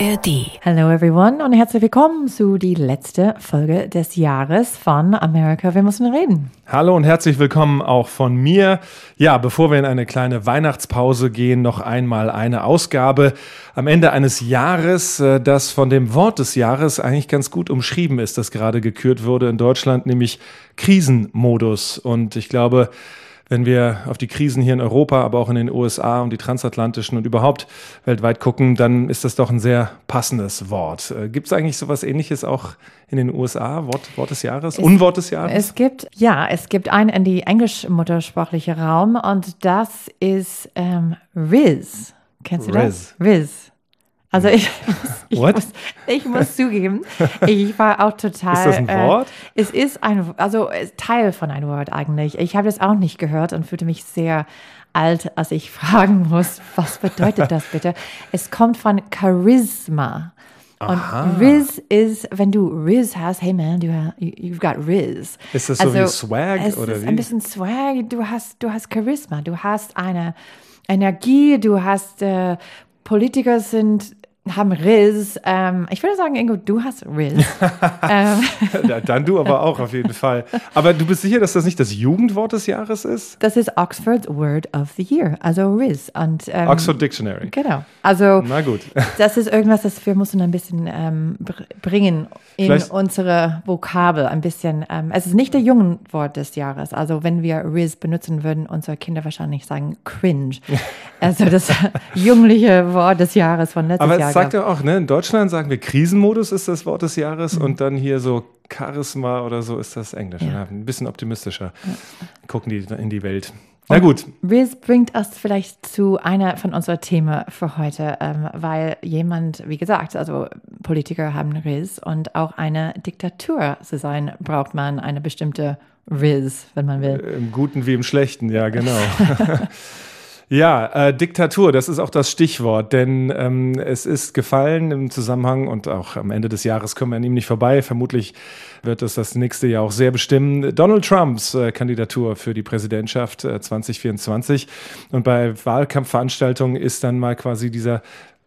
ARD. Hello everyone und herzlich willkommen zu die letzte Folge des Jahres von America, wir müssen reden. Hallo und herzlich willkommen auch von mir. Ja, bevor wir in eine kleine Weihnachtspause gehen, noch einmal eine Ausgabe am Ende eines Jahres, äh, das von dem Wort des Jahres eigentlich ganz gut umschrieben ist, das gerade gekürt wurde in Deutschland, nämlich Krisenmodus. Und ich glaube, wenn wir auf die Krisen hier in Europa, aber auch in den USA und die transatlantischen und überhaupt weltweit gucken, dann ist das doch ein sehr passendes Wort. Äh, Gibt es eigentlich sowas ähnliches auch in den USA? Wort, Wort des Jahres? Es, Unwort des Jahres? Es gibt, ja, es gibt einen in die englisch-muttersprachliche Raum und das ist ähm, Riz. Kennst du Riz. das? Riz. Also ich, ich, What? muss, ich muss zugeben, ich war auch total. Ist das ein Wort? Äh, es ist ein, also ist Teil von einem Wort eigentlich. Ich habe das auch nicht gehört und fühlte mich sehr alt, als ich fragen muss, was bedeutet das bitte? Es kommt von Charisma. Und Riz ist, wenn du Riz hast, hey man, du, you've got Riz. Ist das so wie Swag es oder ist wie? ein bisschen Swag. Du hast, du hast Charisma, du hast eine Energie, du hast äh, Politiker sind haben Riz. Ähm, ich würde sagen, Ingo, du hast Riz. ähm, Dann du aber auch auf jeden Fall. Aber du bist sicher, dass das nicht das Jugendwort des Jahres ist? das ist Oxford's Word of the Year, also Riz. Und, ähm, Oxford Dictionary. Genau. Also Na gut. das ist irgendwas, das wir müssen ein bisschen ähm, br bringen in Vielleicht- unsere Vokabel. Ein bisschen. Ähm, es ist nicht der Jugendwort des Jahres. Also wenn wir Riz benutzen würden, unsere Kinder wahrscheinlich sagen cringe. Also das jüngliche Wort des Jahres von letztes Aber Jahr. Es sagt ja auch, ne, in Deutschland sagen wir Krisenmodus ist das Wort des Jahres Mhm. und dann hier so Charisma oder so ist das Englisch. Ja. Ein bisschen optimistischer gucken die in die Welt. Na gut, Riz bringt uns vielleicht zu einer von unseren Themen für heute, ähm, weil jemand, wie gesagt, also Politiker haben Riz und auch eine Diktatur zu sein, braucht man eine bestimmte Riz, wenn man will. im Guten wie im Schlechten, ja, genau. Ja, äh, Diktatur, das ist auch das Stichwort, denn ähm, es ist gefallen im Zusammenhang und auch am Ende des Jahres kommen wir an ihm nicht vorbei. Vermutlich wird es das nächste Jahr auch sehr bestimmen. Donald Trumps äh, Kandidatur für die Präsidentschaft äh, 2024 und bei Wahlkampfveranstaltungen ist dann mal quasi dieser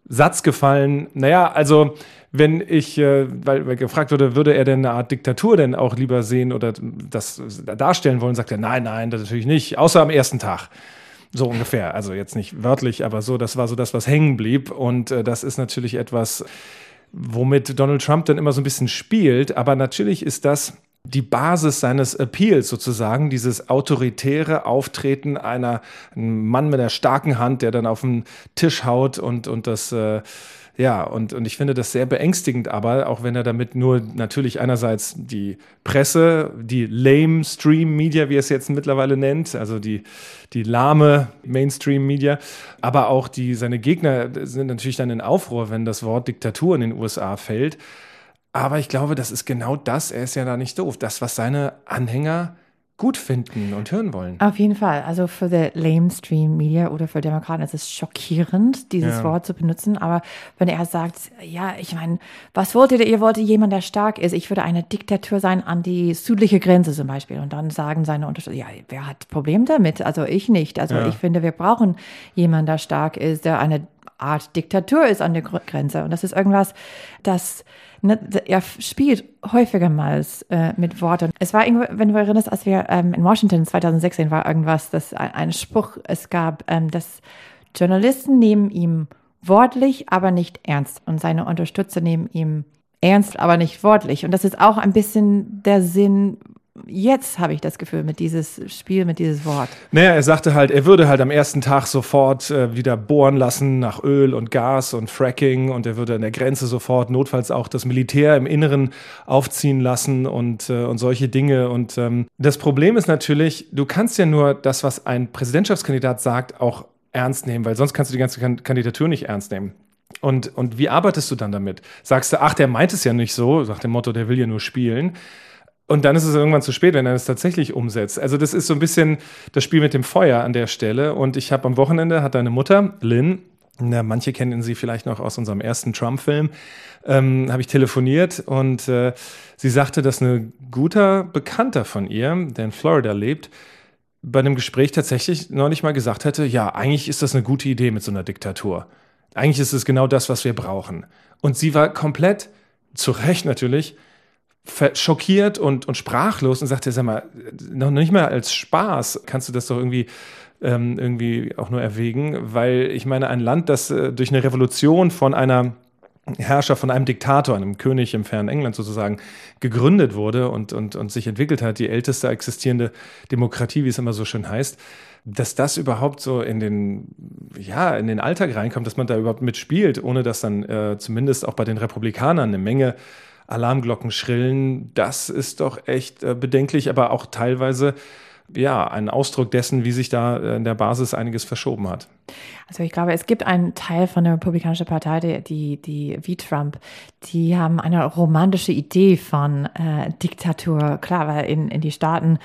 Satz gefallen. Naja, also wenn ich, äh, weil, weil gefragt wurde, würde er denn eine Art Diktatur denn auch lieber sehen oder das darstellen wollen, sagt er, nein, nein, das natürlich nicht, außer am ersten Tag. So ungefähr. Also jetzt nicht wörtlich, aber so, das war so das, was hängen blieb. Und äh, das ist natürlich etwas, womit Donald Trump dann immer so ein bisschen spielt. Aber natürlich ist das die Basis seines Appeals sozusagen, dieses autoritäre Auftreten einer ein Mann mit einer starken Hand, der dann auf den Tisch haut und, und das äh, ja, und, und ich finde das sehr beängstigend, aber auch wenn er damit nur natürlich einerseits die Presse, die lame Stream Media, wie er es jetzt mittlerweile nennt, also die, die lahme Mainstream Media, aber auch die, seine Gegner sind natürlich dann in Aufruhr, wenn das Wort Diktatur in den USA fällt. Aber ich glaube, das ist genau das, er ist ja da nicht doof, das, was seine Anhänger gut finden und hören wollen. Auf jeden Fall. Also für die Lamestream Media oder für Demokraten ist es schockierend, dieses Ja. Wort zu benutzen. Aber wenn er sagt, ja, ich meine, was wolltet ihr? Ihr wolltet jemand, der stark ist. Ich würde eine Diktatur sein an die südliche Grenze zum Beispiel. Und dann sagen seine Unterstützer, ja, wer hat Problem damit? Also ich nicht. Also Ja. ich finde, wir brauchen jemanden, der stark ist, der eine Art Diktatur ist an der Gr- Grenze. Und das ist irgendwas, das ne, er spielt häufiger mal äh, mit Worten. Es war, irgendwo, wenn du erinnerst, als wir ähm, in Washington 2016 war irgendwas, das ein, ein Spruch es gab, ähm, dass Journalisten nehmen ihm wortlich, aber nicht ernst. Und seine Unterstützer nehmen ihm ernst, aber nicht wortlich. Und das ist auch ein bisschen der Sinn, jetzt habe ich das Gefühl, mit dieses Spiel, mit dieses Wort. Naja, er sagte halt, er würde halt am ersten Tag sofort äh, wieder bohren lassen nach Öl und Gas und Fracking und er würde an der Grenze sofort notfalls auch das Militär im Inneren aufziehen lassen und, äh, und solche Dinge. Und ähm, das Problem ist natürlich, du kannst ja nur das, was ein Präsidentschaftskandidat sagt, auch ernst nehmen, weil sonst kannst du die ganze kan Kandidatur nicht ernst nehmen. Und, und wie arbeitest du dann damit? Sagst du, ach, der meint es ja nicht so, nach dem Motto, der will ja nur spielen. Und dann ist es irgendwann zu spät, wenn er es tatsächlich umsetzt. Also das ist so ein bisschen das Spiel mit dem Feuer an der Stelle. Und ich habe am Wochenende, hat deine Mutter, Lynn, na, manche kennen sie vielleicht noch aus unserem ersten Trump-Film, ähm, habe ich telefoniert und äh, sie sagte, dass ein guter Bekannter von ihr, der in Florida lebt, bei einem Gespräch tatsächlich neulich mal gesagt hätte, ja, eigentlich ist das eine gute Idee mit so einer Diktatur. Eigentlich ist es genau das, was wir brauchen. Und sie war komplett, zu Recht natürlich, schockiert und, und sprachlos und sagte, sag mal, noch nicht mal als Spaß kannst du das doch irgendwie ähm, irgendwie auch nur erwägen, weil ich meine, ein Land, das äh, durch eine Revolution von einer Herrscher von einem Diktator, einem König im fernen England sozusagen, gegründet wurde und, und, und sich entwickelt hat, die älteste existierende Demokratie, wie es immer so schön heißt, dass das überhaupt so in den, ja, in den Alltag reinkommt, dass man da überhaupt mitspielt, ohne dass dann äh, zumindest auch bei den Republikanern eine Menge Alarmglocken schrillen, das ist doch echt äh, bedenklich, aber auch teilweise ja, ein Ausdruck dessen, wie sich da äh, in der Basis einiges verschoben hat. Also ich glaube, es gibt einen Teil von der Republikanischen Partei, die, die, die wie Trump, die haben eine romantische Idee von äh, Diktatur. Klar, weil in, in die Staaten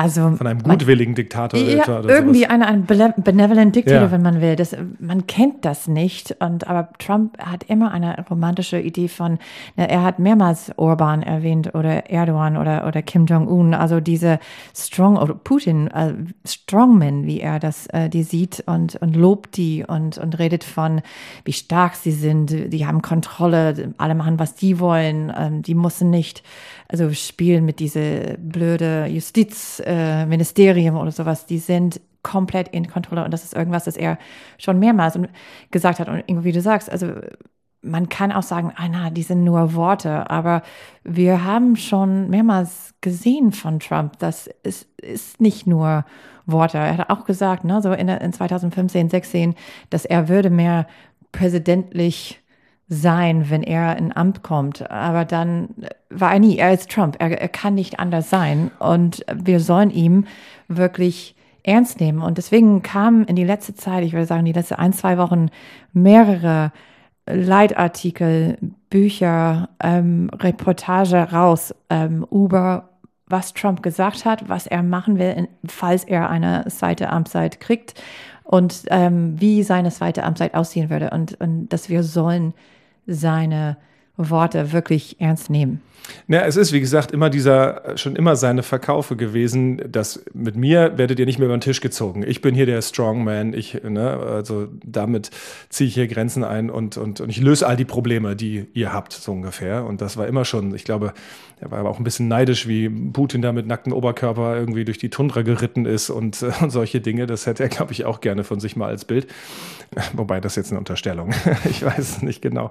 also, Von einem gutwilligen Diktator. Ja, oder irgendwie ein, ein benevolent Diktator, ja. wenn man will. Das, man kennt das nicht. Und, aber Trump hat immer eine romantische Idee von, er hat mehrmals Orban erwähnt oder Erdogan oder, oder Kim Jong-un. Also diese Strong, oder Putin, äh, Strongmen, wie er das, äh, die sieht und, und lobt die und, und redet von, wie stark sie sind. Die haben Kontrolle, alle machen, was die wollen. Ähm, die müssen nicht also spielen mit diese blöde Justizministerium äh, oder sowas, die sind komplett in Kontrolle und das ist irgendwas, das er schon mehrmals gesagt hat und irgendwie du sagst, also man kann auch sagen, ah, na, die sind nur Worte, aber wir haben schon mehrmals gesehen von Trump, dass es ist nicht nur Worte. Er hat auch gesagt, ne, so in, in 2015, 16, dass er würde mehr präsidentlich sein, wenn er in Amt kommt. Aber dann war er nie, er ist Trump, er, er kann nicht anders sein. Und wir sollen ihm wirklich ernst nehmen. Und deswegen kamen in die letzte Zeit, ich würde sagen, die letzten ein, zwei Wochen mehrere Leitartikel, Bücher, ähm, Reportage raus ähm, über was Trump gesagt hat, was er machen will, falls er eine zweite Amtszeit kriegt und ähm, wie seine zweite Amtszeit aussehen würde und, und dass wir sollen seine Worte wirklich ernst nehmen. Ja, es ist, wie gesagt, immer dieser, schon immer seine Verkaufe gewesen, dass mit mir werdet ihr nicht mehr über den Tisch gezogen. Ich bin hier der Strongman, ich, ne, also damit ziehe ich hier Grenzen ein und, und, und ich löse all die Probleme, die ihr habt, so ungefähr. Und das war immer schon, ich glaube, er war aber auch ein bisschen neidisch, wie Putin da mit nacktem Oberkörper irgendwie durch die Tundra geritten ist und, äh, und solche Dinge. Das hätte er, glaube ich, auch gerne von sich mal als Bild. Wobei das jetzt eine Unterstellung. ich weiß es nicht genau.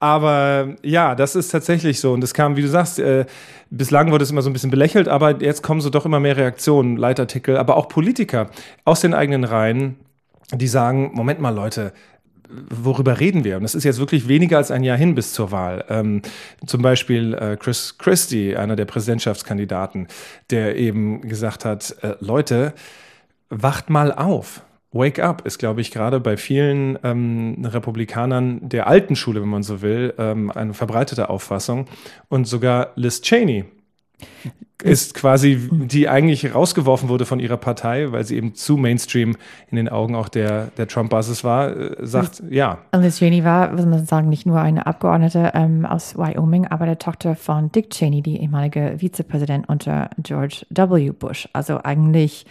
Aber ja, das ist tatsächlich so. Und es kam, wie du sagst, äh, bislang wurde es immer so ein bisschen belächelt, aber jetzt kommen so doch immer mehr Reaktionen, Leitartikel, aber auch Politiker aus den eigenen Reihen, die sagen: Moment mal, Leute, worüber reden wir? Und es ist jetzt wirklich weniger als ein Jahr hin bis zur Wahl. Ähm, zum Beispiel äh, Chris Christie, einer der Präsidentschaftskandidaten, der eben gesagt hat, äh, Leute, wacht mal auf. Wake Up ist, glaube ich, gerade bei vielen ähm, Republikanern der alten Schule, wenn man so will, ähm, eine verbreitete Auffassung. Und sogar Liz Cheney ist quasi, die eigentlich rausgeworfen wurde von ihrer Partei, weil sie eben zu Mainstream in den Augen auch der, der Trump-Basis war, äh, sagt, Liz, ja. Liz Cheney war, muss man sagen, nicht nur eine Abgeordnete ähm, aus Wyoming, aber der Tochter von Dick Cheney, die ehemalige Vizepräsident unter George W. Bush. Also eigentlich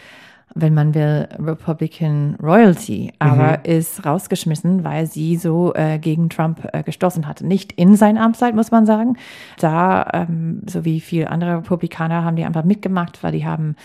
wenn man will, Republican Royalty, aber mhm. ist rausgeschmissen, weil sie so äh, gegen Trump äh, gestoßen hatte. Nicht in seiner Amtszeit, muss man sagen. Da, ähm, so wie viele andere Republikaner, haben die einfach mitgemacht, weil die haben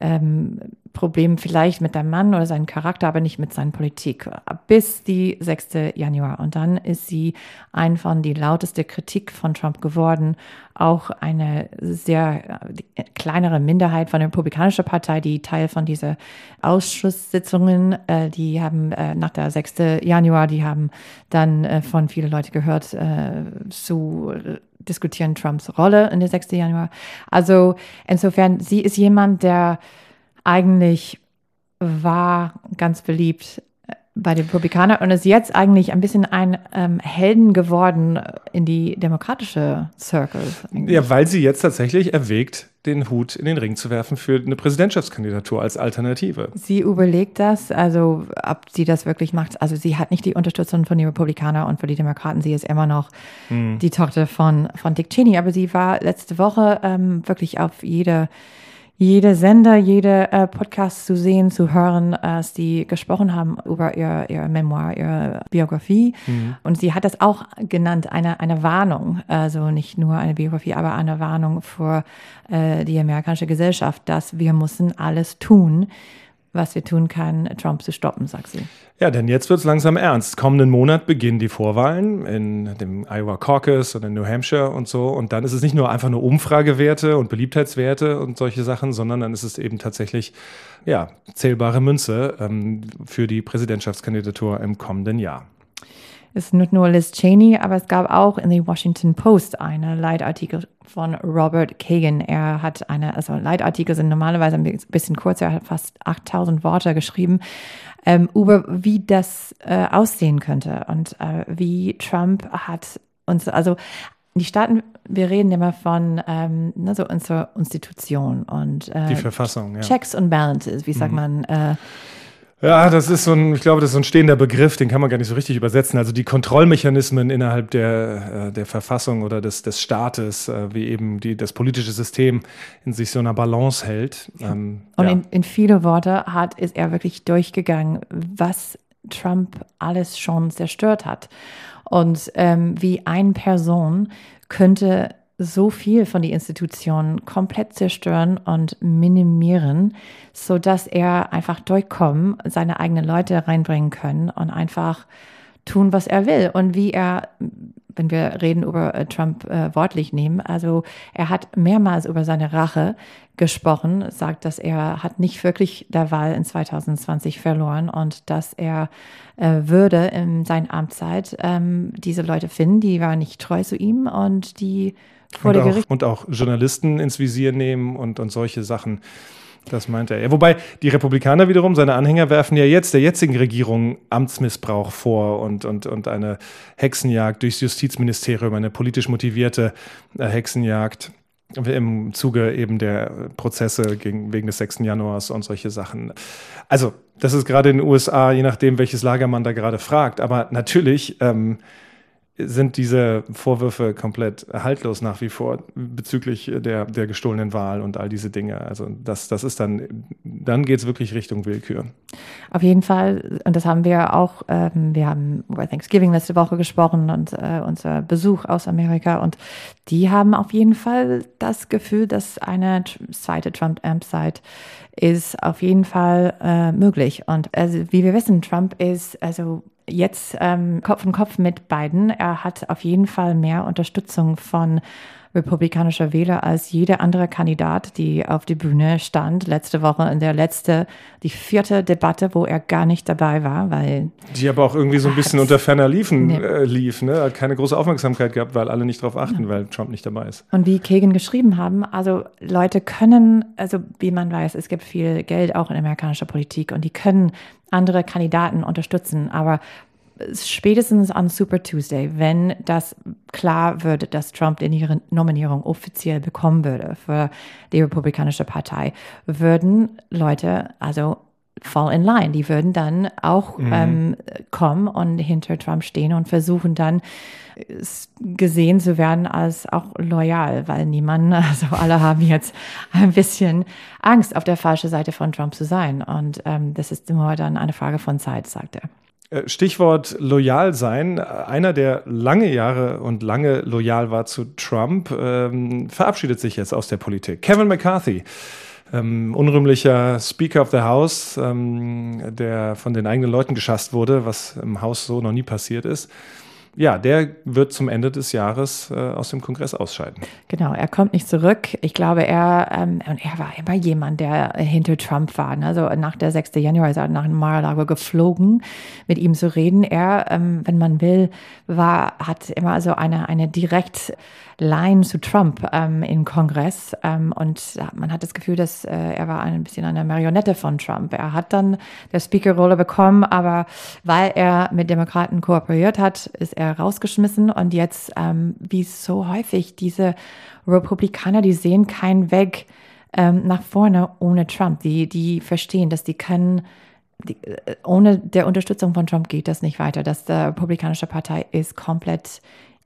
ähm, Problem vielleicht mit dem Mann oder seinem Charakter, aber nicht mit seiner Politik. Bis die 6. Januar. Und dann ist sie ein von die lauteste Kritik von Trump geworden. Auch eine sehr äh, kleinere Minderheit von der Republikanischen Partei, die Teil von dieser Ausschusssitzungen, äh, die haben äh, nach der 6. Januar, die haben dann äh, von vielen Leuten gehört, äh, zu diskutieren Trumps Rolle in der 6. Januar. Also insofern, sie ist jemand, der eigentlich war ganz beliebt äh, bei den Republikanern und ist jetzt eigentlich ein bisschen ein ähm, Helden geworden in die demokratische Circle. Ja, weil sie jetzt tatsächlich erwägt, den Hut in den Ring zu werfen für eine Präsidentschaftskandidatur als Alternative. Sie überlegt das, also ob sie das wirklich macht. Also sie hat nicht die Unterstützung von den Republikanern und von den Demokraten. Sie ist immer noch hm. die Tochter von, von Dick Cheney, aber sie war letzte Woche ähm, wirklich auf jede jede Sender, jede äh, Podcast zu sehen, zu hören, als die gesprochen haben über ihr, ihr Memoir, ihre Biografie. Mhm. Und sie hat das auch genannt, eine, eine Warnung, also nicht nur eine Biografie, aber eine Warnung für äh, die amerikanische Gesellschaft, dass wir müssen alles tun, was wir tun können, Trump zu stoppen, sagt sie. Ja, denn jetzt wird es langsam ernst. Kommenden Monat beginnen die Vorwahlen in dem Iowa Caucus und in New Hampshire und so. Und dann ist es nicht nur einfach nur Umfragewerte und Beliebtheitswerte und solche Sachen, sondern dann ist es eben tatsächlich ja, zählbare Münze ähm, für die Präsidentschaftskandidatur im kommenden Jahr ist nicht nur Liz Cheney, aber es gab auch in the Washington Post eine Leitartikel von Robert Kagan. Er hat eine, also Leitartikel sind normalerweise ein bisschen kurzer, er hat fast 8000 Worte geschrieben, ähm, über wie das äh, aussehen könnte und äh, wie Trump hat uns, also die Staaten, wir reden immer von ähm, ne, so unserer Institution und äh, die Verfassung, ja. Checks and Balances, wie sagt mhm. man? Äh, ja, das ist so ein, ich glaube, das ist so ein stehender Begriff, den kann man gar nicht so richtig übersetzen. Also die Kontrollmechanismen innerhalb der, äh, der Verfassung oder des, des Staates, äh, wie eben die, das politische System in sich so einer Balance hält. Ähm, Und ja. in, in viele Worte hat, ist er wirklich durchgegangen, was Trump alles schon zerstört hat. Und ähm, wie eine Person könnte so viel von den Institutionen komplett zerstören und minimieren, so dass er einfach durchkommen, seine eigenen Leute reinbringen können und einfach tun, was er will und wie er wenn wir reden über äh, Trump äh, wortlich nehmen. Also er hat mehrmals über seine Rache gesprochen, sagt, dass er hat nicht wirklich der Wahl in 2020 verloren und dass er äh, würde in seiner Amtszeit ähm, diese Leute finden, die waren nicht treu zu ihm und die vor und, auch, und auch Journalisten ins Visier nehmen und, und solche Sachen. Das meint er. Ja, wobei die Republikaner wiederum, seine Anhänger, werfen ja jetzt der jetzigen Regierung Amtsmissbrauch vor und, und, und eine Hexenjagd durchs Justizministerium, eine politisch motivierte äh, Hexenjagd im Zuge eben der Prozesse gegen, wegen des 6. Januars und solche Sachen. Also, das ist gerade in den USA, je nachdem, welches Lager man da gerade fragt. Aber natürlich ähm, sind diese Vorwürfe komplett haltlos nach wie vor bezüglich der, der gestohlenen Wahl und all diese Dinge. Also das, das ist dann, dann geht es wirklich Richtung Willkür. Auf jeden Fall, und das haben wir auch, ähm, wir haben über Thanksgiving letzte Woche gesprochen und äh, unser Besuch aus Amerika und die haben auf jeden Fall das Gefühl, dass eine zweite Trump-Amp-Site ist auf jeden Fall äh, möglich. Und also, wie wir wissen, Trump ist also jetzt ähm, Kopf in Kopf mit Biden. Er hat auf jeden Fall mehr Unterstützung von republikanischer Wähler als jeder andere Kandidat, die auf die Bühne stand letzte Woche in der letzte, die vierte Debatte, wo er gar nicht dabei war, weil die aber auch irgendwie so ein bisschen unter ferner Liefen nee. äh, lief, ne? Hat keine große Aufmerksamkeit gehabt, weil alle nicht darauf achten, ja. weil Trump nicht dabei ist. Und wie Kagan geschrieben haben, also Leute können, also wie man weiß, es gibt viel Geld auch in amerikanischer Politik und die können andere Kandidaten unterstützen, aber spätestens an Super Tuesday, wenn das klar wird, dass Trump die Nominierung offiziell bekommen würde für die Republikanische Partei, würden Leute also fall in line. Die würden dann auch mhm. ähm, kommen und hinter Trump stehen und versuchen dann gesehen zu werden als auch loyal, weil niemand, also alle haben jetzt ein bisschen Angst, auf der falschen Seite von Trump zu sein. Und ähm, das ist immer dann eine Frage von Zeit, sagt er. Äh, Stichwort loyal sein. Einer, der lange Jahre und lange loyal war zu Trump, ähm, verabschiedet sich jetzt aus der Politik. Kevin McCarthy, ähm, unrühmlicher Speaker of the House, ähm, der von den eigenen Leuten geschasst wurde, was im Haus so noch nie passiert ist ja, der wird zum Ende des Jahres äh, aus dem Kongress ausscheiden. Genau, er kommt nicht zurück. Ich glaube, er, ähm, er war immer jemand, der hinter Trump war. Ne? Also nach der 6. Januar ist er nach Mar-a-Lago geflogen, mit ihm zu reden. Er, ähm, wenn man will, war, hat immer so eine, eine direkt Line zu Trump ähm, im Kongress. Ähm, und man hat das Gefühl, dass äh, er war ein bisschen eine Marionette von Trump. Er hat dann der Speaker-Rolle bekommen, aber weil er mit Demokraten kooperiert hat, ist er rausgeschmissen. Und jetzt, ähm, wie so häufig, diese Republikaner, die sehen keinen Weg ähm, nach vorne ohne Trump. Die, die verstehen, dass die können die, äh, ohne der Unterstützung von Trump geht das nicht weiter. Dass die Republikanische Partei ist komplett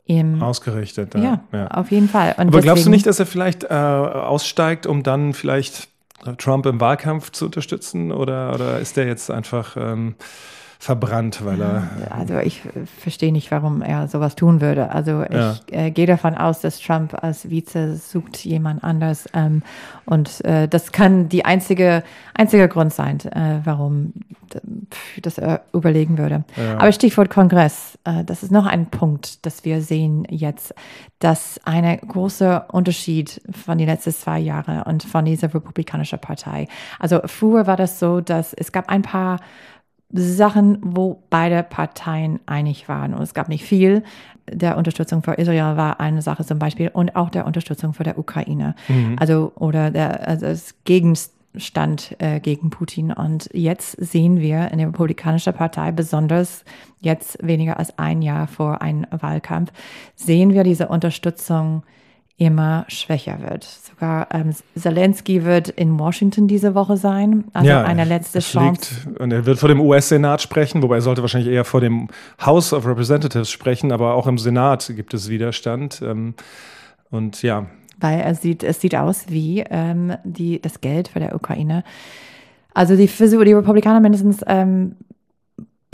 im Ausgerichtet. Ja, ja, auf jeden Fall. Und Aber glaubst du nicht, dass er vielleicht äh, aussteigt, um dann vielleicht Trump im Wahlkampf zu unterstützen oder, oder ist der jetzt einfach ähm, verbrannt, weil er. Also ich verstehe nicht, warum er sowas tun würde. Also ja. ich äh, gehe davon aus, dass Trump als Vize sucht jemand anders. Ähm, und äh, das kann die einzige, einzige Grund sein, äh, warum das er überlegen würde. Ja. Aber Stichwort Kongress, äh, das ist noch ein Punkt, dass wir sehen jetzt, dass ein großer Unterschied von den letzten zwei Jahren und von dieser republikanischen Partei. Also früher war das so, dass es gab ein paar Sachen, wo beide Parteien einig waren. Und es gab nicht viel. Der Unterstützung für Israel war eine Sache zum Beispiel und auch der Unterstützung für der Ukraine. Mhm. Also, oder der, also das Gegenstand äh, gegen Putin. Und jetzt sehen wir in der Republikanischen Partei, besonders jetzt weniger als ein Jahr vor einem Wahlkampf, sehen wir diese Unterstützung immer schwächer wird. Sogar ähm, Zelensky wird in Washington diese Woche sein, also ja, eine letzte Chance. Liegt, und er wird vor dem US-Senat sprechen, wobei er sollte wahrscheinlich eher vor dem House of Representatives sprechen, aber auch im Senat gibt es Widerstand. Ähm, und ja. Weil er sieht, es sieht aus wie ähm, die, das Geld für der Ukraine. Also die, die Republikaner mindestens ähm,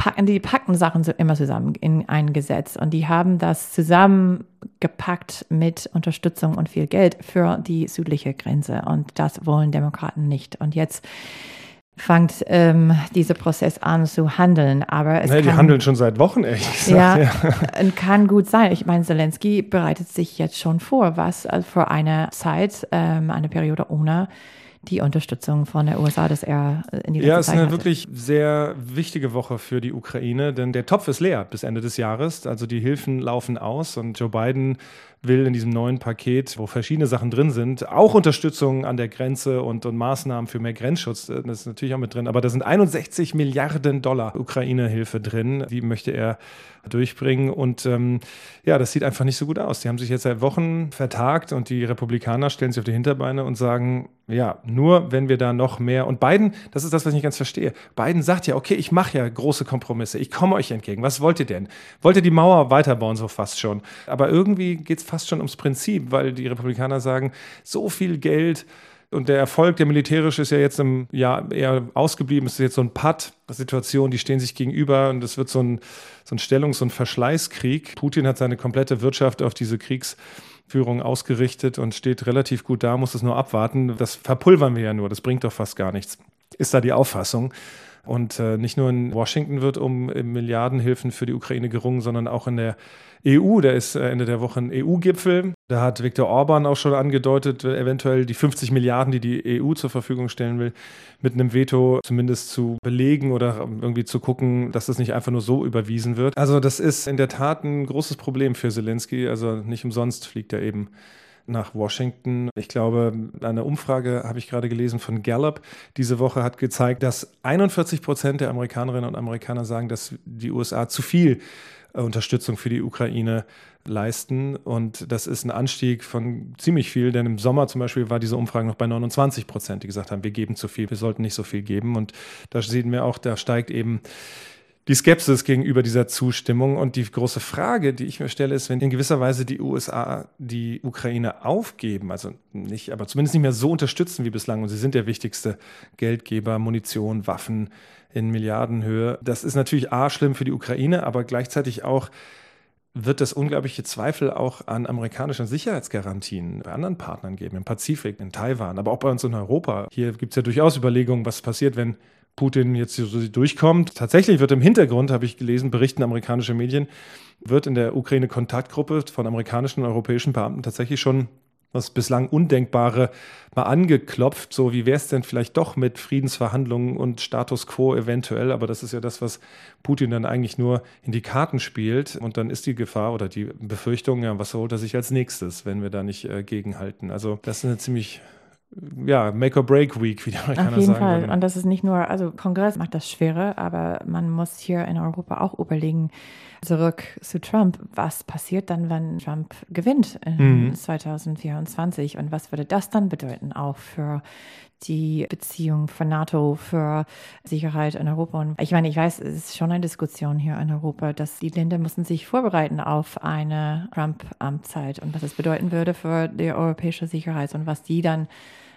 packen, die packen Sachen immer zusammen in ein Gesetz und die haben das zusammengepackt mit Unterstützung und viel Geld für die südliche Grenze und das wollen Demokraten nicht. Und jetzt fängt ähm, dieser Prozess an zu handeln, aber es nee, kann, die handeln schon seit Wochen echt. Ja, ja, kann gut sein. Ich meine, Zelensky bereitet sich jetzt schon vor, was äh, für eine Zeit, ähm, eine Periode ohne die Unterstützung von der USA, dass er in die Ja, es ist eine hatte. wirklich sehr wichtige Woche für die Ukraine, denn der Topf ist leer bis Ende des Jahres. Also die Hilfen laufen aus und Joe Biden will in diesem neuen Paket, wo verschiedene Sachen drin sind, auch Unterstützung an der Grenze und, und Maßnahmen für mehr Grenzschutz, äh, das ist natürlich auch mit drin, aber da sind 61 Milliarden Dollar Ukraine-Hilfe drin, die möchte er durchbringen und ähm, ja, das sieht einfach nicht so gut aus. Die haben sich jetzt seit Wochen vertagt und die Republikaner stellen sich auf die Hinterbeine und sagen, ja, nur wenn wir da noch mehr und Biden, das ist das, was ich nicht ganz verstehe. Biden sagt ja, okay, ich mache ja große Kompromisse, ich komme euch entgegen. Was wollt ihr denn? Wollt ihr die Mauer weiterbauen, so fast schon? Aber irgendwie geht es fast schon ums Prinzip, weil die Republikaner sagen, so viel Geld und der Erfolg, der militärische, ist ja jetzt im Jahr eher ausgeblieben. Es ist jetzt so ein Patt-Situation, die stehen sich gegenüber und es wird so ein, so ein Stellungs- und Verschleißkrieg. Putin hat seine komplette Wirtschaft auf diese Kriegsführung ausgerichtet und steht relativ gut da, muss es nur abwarten. Das verpulvern wir ja nur, das bringt doch fast gar nichts. Ist da die Auffassung. Und äh, nicht nur in Washington wird um Milliardenhilfen für die Ukraine gerungen, sondern auch in der EU. Da ist äh, Ende der Woche ein EU-Gipfel. Da hat Viktor Orban auch schon angedeutet, äh, eventuell die 50 Milliarden, die die EU zur Verfügung stellen will, mit einem Veto zumindest zu belegen oder irgendwie zu gucken, dass das nicht einfach nur so überwiesen wird. Also das ist in der Tat ein großes Problem für Zelensky. Also nicht umsonst fliegt er eben nach Washington. Ich glaube, eine Umfrage habe ich gerade gelesen von Gallup diese Woche hat gezeigt, dass 41 Prozent der Amerikanerinnen und Amerikaner sagen, dass die USA zu viel äh, Unterstützung für die Ukraine leisten. Und das ist ein Anstieg von ziemlich viel, denn im Sommer zum Beispiel war diese Umfrage noch bei 29 Prozent, die gesagt haben, wir geben zu viel, wir sollten nicht so viel geben. Und da sehen wir auch, da steigt eben die Skepsis gegenüber dieser Zustimmung. Und die große Frage, die ich mir stelle, ist, wenn in gewisser Weise die USA die Ukraine aufgeben, also nicht, aber zumindest nicht mehr so unterstützen wie bislang, und sie sind der wichtigste Geldgeber, Munition, Waffen in Milliardenhöhe. Das ist natürlich A, schlimm für die Ukraine, aber gleichzeitig auch wird es unglaubliche Zweifel auch an amerikanischen Sicherheitsgarantien bei anderen Partnern geben, im Pazifik, in Taiwan, aber auch bei uns in Europa. Hier gibt es ja durchaus Überlegungen, was passiert, wenn Putin jetzt so durchkommt. Tatsächlich wird im Hintergrund, habe ich gelesen, berichten amerikanische Medien, wird in der Ukraine-Kontaktgruppe von amerikanischen und europäischen Beamten tatsächlich schon das bislang Undenkbare mal angeklopft. So, wie wäre es denn vielleicht doch mit Friedensverhandlungen und Status quo eventuell? Aber das ist ja das, was Putin dann eigentlich nur in die Karten spielt. Und dann ist die Gefahr oder die Befürchtung, ja, was holt er sich als nächstes, wenn wir da nicht äh, gegenhalten? Also, das ist eine ziemlich ja, Make or Break Week, wie die Amerikaner sagen. Auf jeden sagen Fall. Und das ist nicht nur, also Kongress macht das schwerer, aber man muss hier in Europa auch überlegen, zurück zu Trump, was passiert dann, wenn Trump gewinnt in mhm. 2024 und was würde das dann bedeuten auch für die Beziehung von NATO für Sicherheit in Europa. Und ich meine, ich weiß, es ist schon eine Diskussion hier in Europa, dass die Länder müssen sich vorbereiten auf eine Trump-Amtszeit und was es bedeuten würde für die europäische Sicherheit und was die dann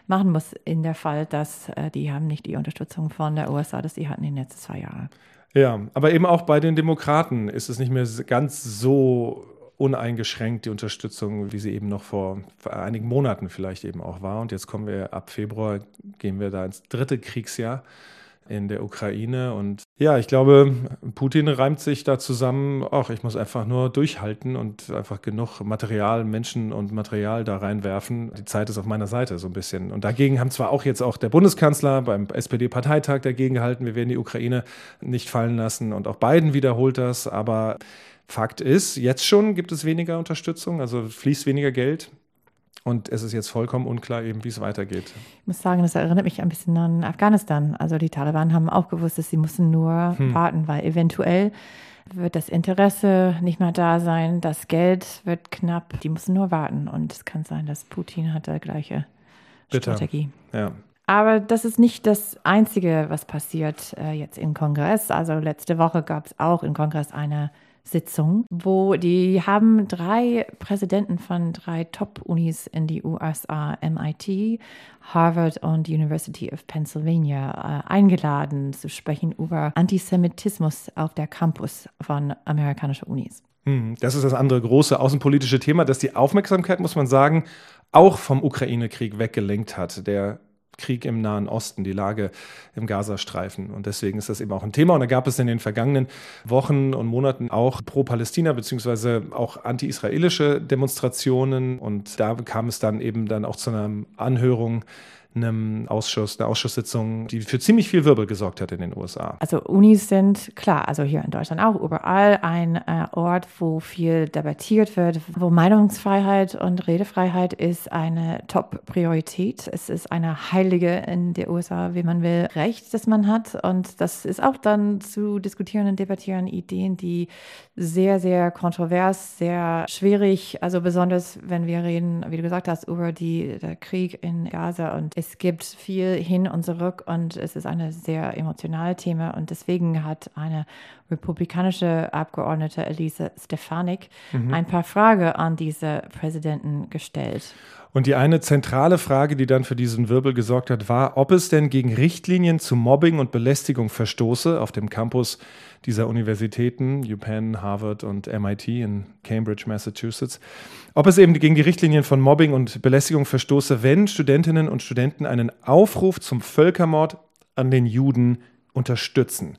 machen muss in der Fall, dass äh, die haben nicht die Unterstützung von der USA, dass die hatten in den letzten zwei Jahren. Ja, aber eben auch bei den Demokraten ist es nicht mehr ganz so uneingeschränkt die Unterstützung, wie sie eben noch vor einigen Monaten vielleicht eben auch war. Und jetzt kommen wir ab Februar, gehen wir da ins dritte Kriegsjahr in der Ukraine. Und ja, ich glaube, Putin reimt sich da zusammen, ach, ich muss einfach nur durchhalten und einfach genug Material, Menschen und Material da reinwerfen. Die Zeit ist auf meiner Seite so ein bisschen. Und dagegen haben zwar auch jetzt auch der Bundeskanzler beim SPD-Parteitag dagegen gehalten, wir werden die Ukraine nicht fallen lassen. Und auch Biden wiederholt das. Aber Fakt ist, jetzt schon gibt es weniger Unterstützung, also fließt weniger Geld. Und es ist jetzt vollkommen unklar, eben wie es weitergeht. Ich muss sagen, das erinnert mich ein bisschen an Afghanistan. Also die Taliban haben auch gewusst, dass sie mussten nur hm. warten, weil eventuell wird das Interesse nicht mehr da sein, das Geld wird knapp, die müssen nur warten. Und es kann sein, dass Putin hat die gleiche Bitter. Strategie. Ja. Aber das ist nicht das Einzige, was passiert äh, jetzt im Kongress. Also letzte Woche gab es auch im Kongress eine Sitzung, wo die haben drei Präsidenten von drei Top-Unis in die USA, MIT, Harvard und University of Pennsylvania, äh, eingeladen zu sprechen über Antisemitismus auf der Campus von amerikanischen Unis. Hm, das ist das andere große außenpolitische Thema, das die Aufmerksamkeit, muss man sagen, auch vom Ukraine-Krieg weggelenkt hat. Der Krieg im Nahen Osten, die Lage im Gazastreifen. Und deswegen ist das eben auch ein Thema. Und da gab es in den vergangenen Wochen und Monaten auch pro-Palästina beziehungsweise auch anti-israelische Demonstrationen. Und da kam es dann eben dann auch zu einer Anhörung einem Ausschuss, einer Ausschusssitzung, die für ziemlich viel Wirbel gesorgt hat in den USA. Also Unis sind klar, also hier in Deutschland auch überall ein äh, Ort, wo viel debattiert wird, wo Meinungsfreiheit und Redefreiheit ist eine Top-Priorität. Es ist eine heilige in den USA, wie man will, Recht, das man hat. Und das ist auch dann zu diskutieren und debattieren Ideen, die sehr, sehr kontrovers, sehr schwierig, also besonders wenn wir reden, wie du gesagt hast, über die, der Krieg in Gaza und es es gibt viel hin und zurück und es ist ein sehr emotionales Thema und deswegen hat eine republikanische Abgeordnete Elise Stefanik mhm. ein paar Fragen an diese Präsidenten gestellt. Und die eine zentrale Frage, die dann für diesen Wirbel gesorgt hat, war, ob es denn gegen Richtlinien zu Mobbing und Belästigung verstoße auf dem Campus dieser Universitäten, UPenn, Harvard und MIT in Cambridge, Massachusetts, ob es eben gegen die Richtlinien von Mobbing und Belästigung verstoße, wenn Studentinnen und Studenten einen Aufruf zum Völkermord an den Juden unterstützen.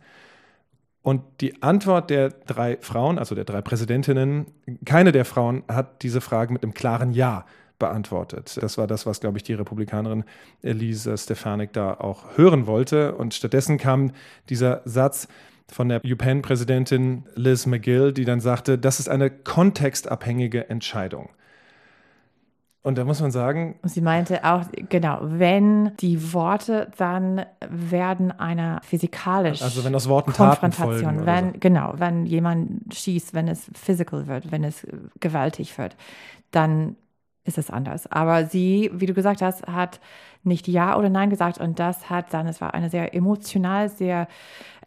Und die Antwort der drei Frauen, also der drei Präsidentinnen, keine der Frauen hat diese Frage mit einem klaren Ja beantwortet. Das war das, was, glaube ich, die Republikanerin Elise Stefanik da auch hören wollte. Und stattdessen kam dieser Satz von der UPenn-Präsidentin Liz McGill, die dann sagte, das ist eine kontextabhängige Entscheidung. Und da muss man sagen. Sie meinte auch, genau, wenn die Worte dann werden einer physikalisch also wenn aus Worten Konfrontation, wenn so. genau, wenn jemand schießt, wenn es physical wird, wenn es gewaltig wird, dann ist es anders. Aber sie, wie du gesagt hast, hat nicht Ja oder Nein gesagt und das hat dann, es war eine sehr emotional, sehr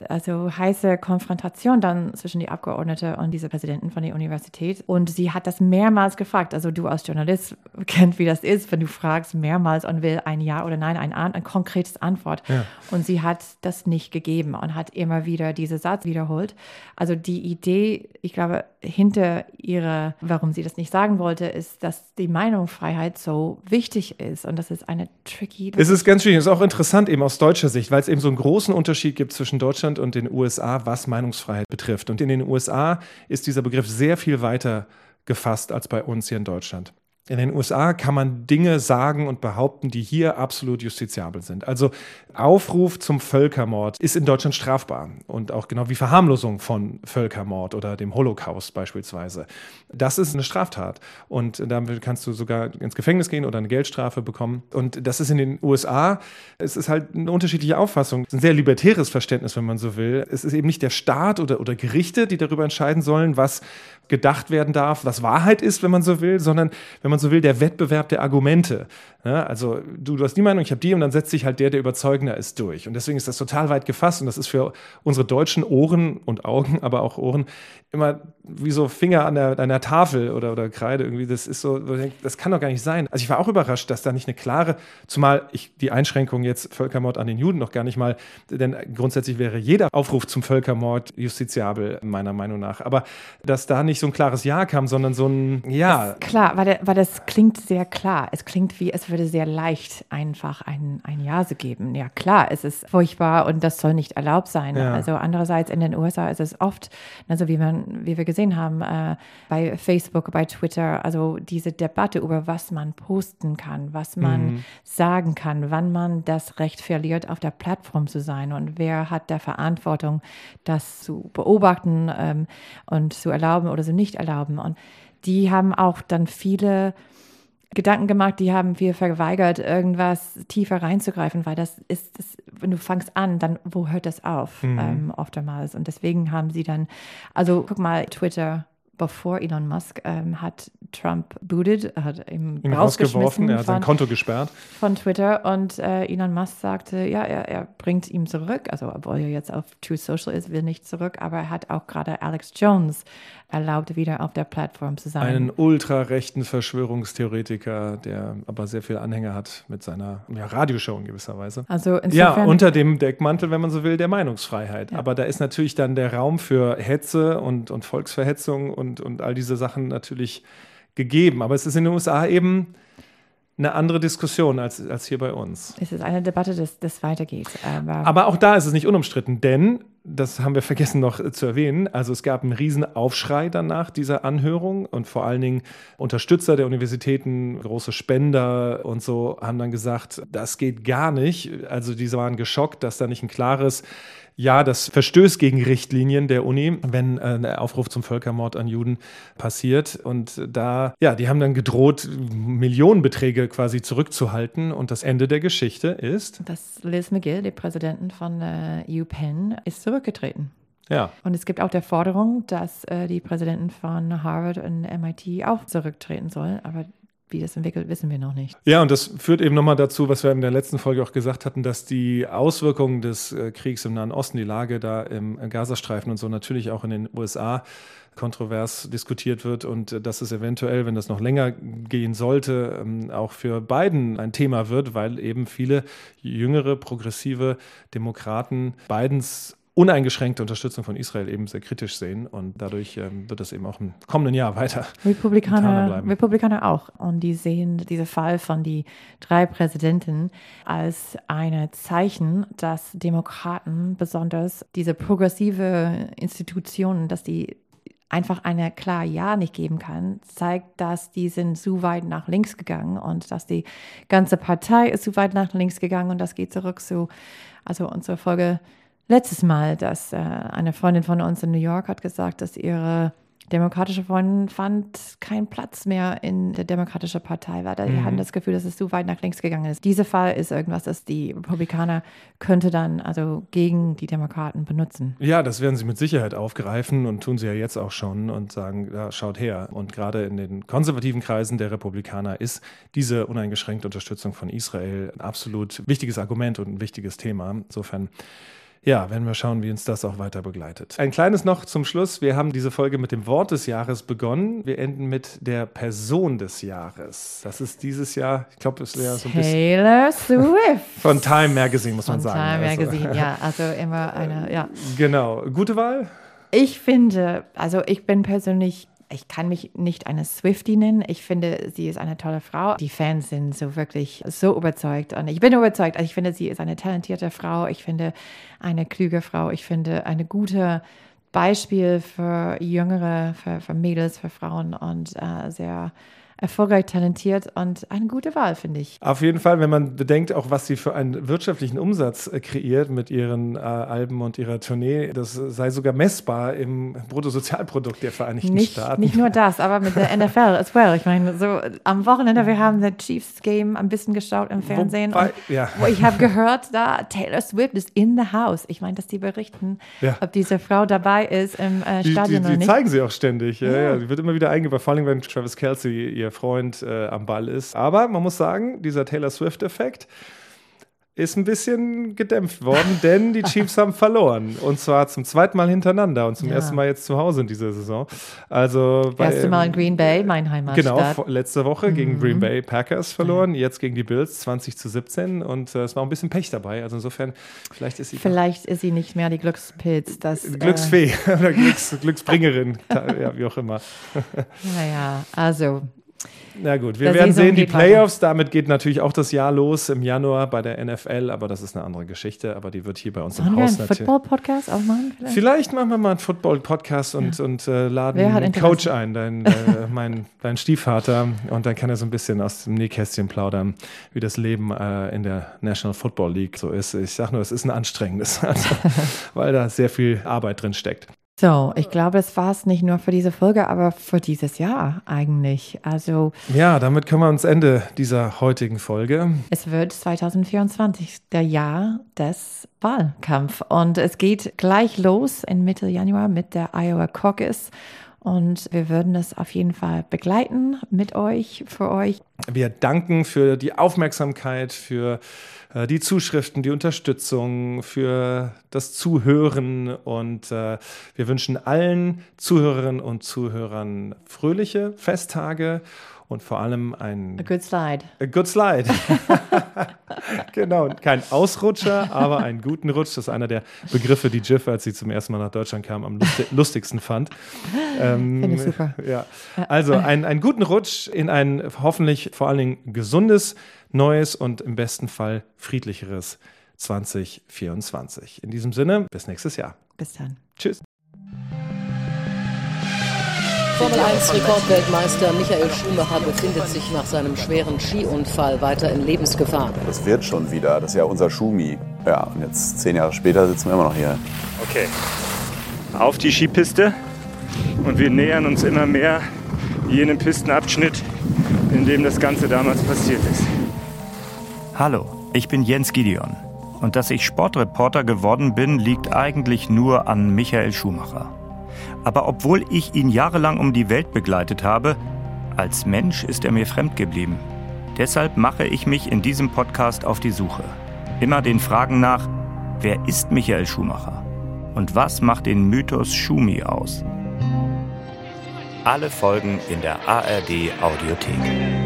also heiße Konfrontation dann zwischen die Abgeordnete und diese Präsidenten von der Universität. Und sie hat das mehrmals gefragt. Also du als Journalist kennt, wie das ist, wenn du fragst mehrmals und will ein Ja oder Nein, ein, ein konkretes Antwort. Ja. Und sie hat das nicht gegeben und hat immer wieder diesen Satz wiederholt. Also die Idee, ich glaube, hinter ihrer, warum sie das nicht sagen wollte, ist, dass die Meinungsfreiheit so wichtig ist. Und das ist eine tricky. Es ist ganz schwierig. Es ist auch interessant eben aus deutscher Sicht, weil es eben so einen großen Unterschied gibt zwischen Deutschland Deutschland und den USA, was Meinungsfreiheit betrifft. Und in den USA ist dieser Begriff sehr viel weiter gefasst als bei uns hier in Deutschland. In den USA kann man Dinge sagen und behaupten, die hier absolut justiziabel sind. Also Aufruf zum Völkermord ist in Deutschland strafbar und auch genau wie Verharmlosung von Völkermord oder dem Holocaust beispielsweise. Das ist eine Straftat und damit kannst du sogar ins Gefängnis gehen oder eine Geldstrafe bekommen. Und das ist in den USA, es ist halt eine unterschiedliche Auffassung, ein sehr libertäres Verständnis, wenn man so will. Es ist eben nicht der Staat oder, oder Gerichte, die darüber entscheiden sollen, was gedacht werden darf, was Wahrheit ist, wenn man so will, sondern, wenn man so will, der Wettbewerb der Argumente. Ja, also du, du hast die Meinung, ich habe die und dann setzt sich halt der, der überzeugender ist, durch. Und deswegen ist das total weit gefasst und das ist für unsere deutschen Ohren und Augen, aber auch Ohren immer wie so Finger an der, an der Tafel oder, oder Kreide irgendwie. Das ist so, das kann doch gar nicht sein. Also ich war auch überrascht, dass da nicht eine klare, zumal ich die Einschränkung jetzt Völkermord an den Juden noch gar nicht mal, denn grundsätzlich wäre jeder Aufruf zum Völkermord justiziabel, meiner Meinung nach. Aber dass da nicht so ein klares Ja kam, sondern so ein Ja. Klar, weil, weil das klingt sehr klar. Es klingt wie, es würde sehr leicht einfach ein, ein Ja geben. Ja, klar, es ist furchtbar und das soll nicht erlaubt sein. Ja. Also andererseits in den USA ist es oft, also wie man, wie wir gesehen haben, äh, bei Facebook, bei Twitter, also diese Debatte über was man posten kann, was man mhm. sagen kann, wann man das Recht verliert, auf der Plattform zu sein und wer hat der Verantwortung, das zu beobachten ähm, und zu erlauben oder zu nicht erlauben. Und die haben auch dann viele Gedanken gemacht, die haben wir verweigert, irgendwas tiefer reinzugreifen, weil das ist, das, wenn du fangst an, dann wo hört das auf mhm. ähm, oftmals? Und deswegen haben sie dann, also guck mal, Twitter bevor Elon Musk ähm, hat Trump booted, hat ihm, ihn rausgeworfen, er hat sein Konto gesperrt. Von Twitter und äh, Elon Musk sagte, ja, er, er bringt ihm zurück, also obwohl er jetzt auf True Social ist, will nicht zurück, aber er hat auch gerade Alex Jones erlaubt, wieder auf der Plattform zu sein. Einen ultrarechten Verschwörungstheoretiker, der aber sehr viel Anhänger hat mit seiner ja, Radioshow in gewisser Weise. Also ja, unter dem Deckmantel, wenn man so will, der Meinungsfreiheit. Ja. Aber da ist natürlich dann der Raum für Hetze und, und Volksverhetzung und, und all diese Sachen natürlich gegeben. Aber es ist in den USA eben eine andere Diskussion als, als hier bei uns. Es ist eine Debatte, das, das weitergeht. Aber, aber auch da ist es nicht unumstritten, denn, das haben wir vergessen noch zu erwähnen, also es gab einen riesen Aufschrei danach dieser Anhörung und vor allen Dingen Unterstützer der Universitäten, große Spender und so haben dann gesagt, das geht gar nicht. Also diese waren geschockt, dass da nicht ein klares ja, das verstößt gegen Richtlinien der Uni, wenn äh, ein Aufruf zum Völkermord an Juden passiert. Und da, ja, die haben dann gedroht, Millionenbeträge quasi zurückzuhalten. Und das Ende der Geschichte ist. Dass Liz McGill, die Präsidentin von äh, UPenn, ist zurückgetreten. Ja. Und es gibt auch der Forderung, dass äh, die Präsidentin von Harvard und MIT auch zurücktreten soll. Aber wie das entwickelt, wissen wir noch nicht. Ja, und das führt eben nochmal dazu, was wir in der letzten Folge auch gesagt hatten, dass die Auswirkungen des äh, Kriegs im Nahen Osten, die Lage da im Gazastreifen und so natürlich auch in den USA kontrovers diskutiert wird und äh, dass es eventuell, wenn das noch länger gehen sollte, ähm, auch für Biden ein Thema wird, weil eben viele jüngere, progressive Demokraten Bidens uneingeschränkte Unterstützung von Israel eben sehr kritisch sehen. Und dadurch ähm, wird es eben auch im kommenden Jahr weiter Republikaner bleiben. Republikaner auch. Und die sehen diesen Fall von die drei Präsidenten als ein Zeichen, dass Demokraten besonders diese progressive Institutionen, dass die einfach eine klar Ja nicht geben kann, zeigt, dass die sind zu weit nach links gegangen und dass die ganze Partei ist zu weit nach links gegangen. Und das geht zurück zu, also unsere Folge letztes Mal, dass äh, eine Freundin von uns in New York hat gesagt, dass ihre demokratische Freundin fand keinen Platz mehr in der Demokratischen Partei, weil die mhm. hatten das Gefühl, dass es zu weit nach links gegangen ist. Dieser Fall ist irgendwas, das die Republikaner könnte dann also gegen die Demokraten benutzen. Ja, das werden sie mit Sicherheit aufgreifen und tun sie ja jetzt auch schon und sagen, ja, schaut her. Und gerade in den konservativen Kreisen der Republikaner ist diese uneingeschränkte Unterstützung von Israel ein absolut wichtiges Argument und ein wichtiges Thema. Insofern ja, werden wir schauen, wie uns das auch weiter begleitet. Ein kleines noch zum Schluss. Wir haben diese Folge mit dem Wort des Jahres begonnen. Wir enden mit der Person des Jahres. Das ist dieses Jahr, ich glaube, es wäre so ein bisschen. Taylor Swift. Von Time Magazine, muss Von man sagen. Time also. Magazine, ja. Also immer eine, ja. Genau. Gute Wahl? Ich finde, also ich bin persönlich ich kann mich nicht eine Swiftie nennen. Ich finde, sie ist eine tolle Frau. Die Fans sind so wirklich so überzeugt. Und ich bin überzeugt. Also ich finde, sie ist eine talentierte Frau. Ich finde, eine kluge Frau. Ich finde, eine gute Beispiel für Jüngere, für, für Mädels, für Frauen und äh, sehr erfolgreich, talentiert und eine gute Wahl, finde ich. Auf jeden Fall, wenn man bedenkt, auch was sie für einen wirtschaftlichen Umsatz äh, kreiert mit ihren äh, Alben und ihrer Tournee, das sei sogar messbar im Bruttosozialprodukt der Vereinigten nicht, Staaten. Nicht nur das, aber mit der NFL as well. Ich meine, so am Wochenende, wir haben das Chiefs Game ein bisschen geschaut im Fernsehen. Wobei, ja. Wo ich habe gehört, da Taylor Swift ist in the house. Ich meine, dass die berichten, ja. ob diese Frau dabei ist im äh, Stadion die, die, die oder nicht. Die zeigen sie auch ständig. Ja, ja. Die wird immer wieder eingebaut, vor allem wenn Travis Kelsey, ihr Freund, äh, am Ball ist. Aber man muss sagen, dieser Taylor Swift-Effekt, ist ein bisschen gedämpft worden, denn die Chiefs haben verloren. Und zwar zum zweiten Mal hintereinander und zum ja. ersten Mal jetzt zu Hause in dieser Saison. Also bei, Erste Mal in Green Bay, mein Heimatstadt. Genau, letzte Woche mhm. gegen Green Bay Packers verloren, jetzt gegen die Bills 20 zu 17 und äh, es war ein bisschen Pech dabei. Also insofern, vielleicht ist sie. Vielleicht ist sie nicht mehr die Glückspilz. Das, Glücksfee äh oder Glücks, Glücksbringerin, ja, wie auch immer. Naja, also na gut, wir werden sehen, die Playoffs, damit geht natürlich auch das Jahr los im Januar bei der NFL, aber das ist eine andere Geschichte, aber die wird hier bei uns Machen im wir Haus einen Football-Podcast auch machen? Vielleicht? vielleicht? machen wir mal einen Football-Podcast und, ja. und äh, laden einen Coach ein, dein, äh, mein, dein Stiefvater, und dann kann er so ein bisschen aus dem Nähkästchen plaudern, wie das Leben äh, in der National Football League so ist. Ich sage nur, es ist ein anstrengendes, also, weil da sehr viel Arbeit drin steckt. So, ich glaube, das war es nicht nur für diese Folge, aber für dieses Jahr eigentlich. Also ja, damit kommen wir ans Ende dieser heutigen Folge. Es wird 2024 der Jahr des Wahlkampf und es geht gleich los in Mitte Januar mit der Iowa Caucus. Und wir würden das auf jeden Fall begleiten mit euch, für euch. Wir danken für die Aufmerksamkeit, für die Zuschriften, die Unterstützung, für das Zuhören und äh, wir wünschen allen Zuhörerinnen und Zuhörern fröhliche Festtage und vor allem ein A good slide. A good slide. genau, kein Ausrutscher, aber einen guten Rutsch. Das ist einer der Begriffe, die Jiff, als sie zum ersten Mal nach Deutschland kam, am lustigsten fand. Ähm, Finde ich super. Ja. Also ein, einen guten Rutsch in ein hoffentlich vor allen Dingen gesundes, neues und im besten Fall friedlicheres 2024. In diesem Sinne, bis nächstes Jahr. Bis dann. Tschüss. Formel 1 Rekordweltmeister Michael Schumacher befindet sich nach seinem schweren Skiunfall weiter in Lebensgefahr. Das wird schon wieder, das ist ja unser Schumi. Ja, und jetzt zehn Jahre später sitzen wir immer noch hier. Okay, auf die Skipiste und wir nähern uns immer mehr jenem Pistenabschnitt, in dem das Ganze damals passiert ist. Hallo, ich bin Jens Gideon. Und dass ich Sportreporter geworden bin, liegt eigentlich nur an Michael Schumacher. Aber obwohl ich ihn jahrelang um die Welt begleitet habe, als Mensch ist er mir fremd geblieben. Deshalb mache ich mich in diesem Podcast auf die Suche. Immer den Fragen nach, wer ist Michael Schumacher? Und was macht den Mythos Schumi aus? Alle Folgen in der ARD Audiothek.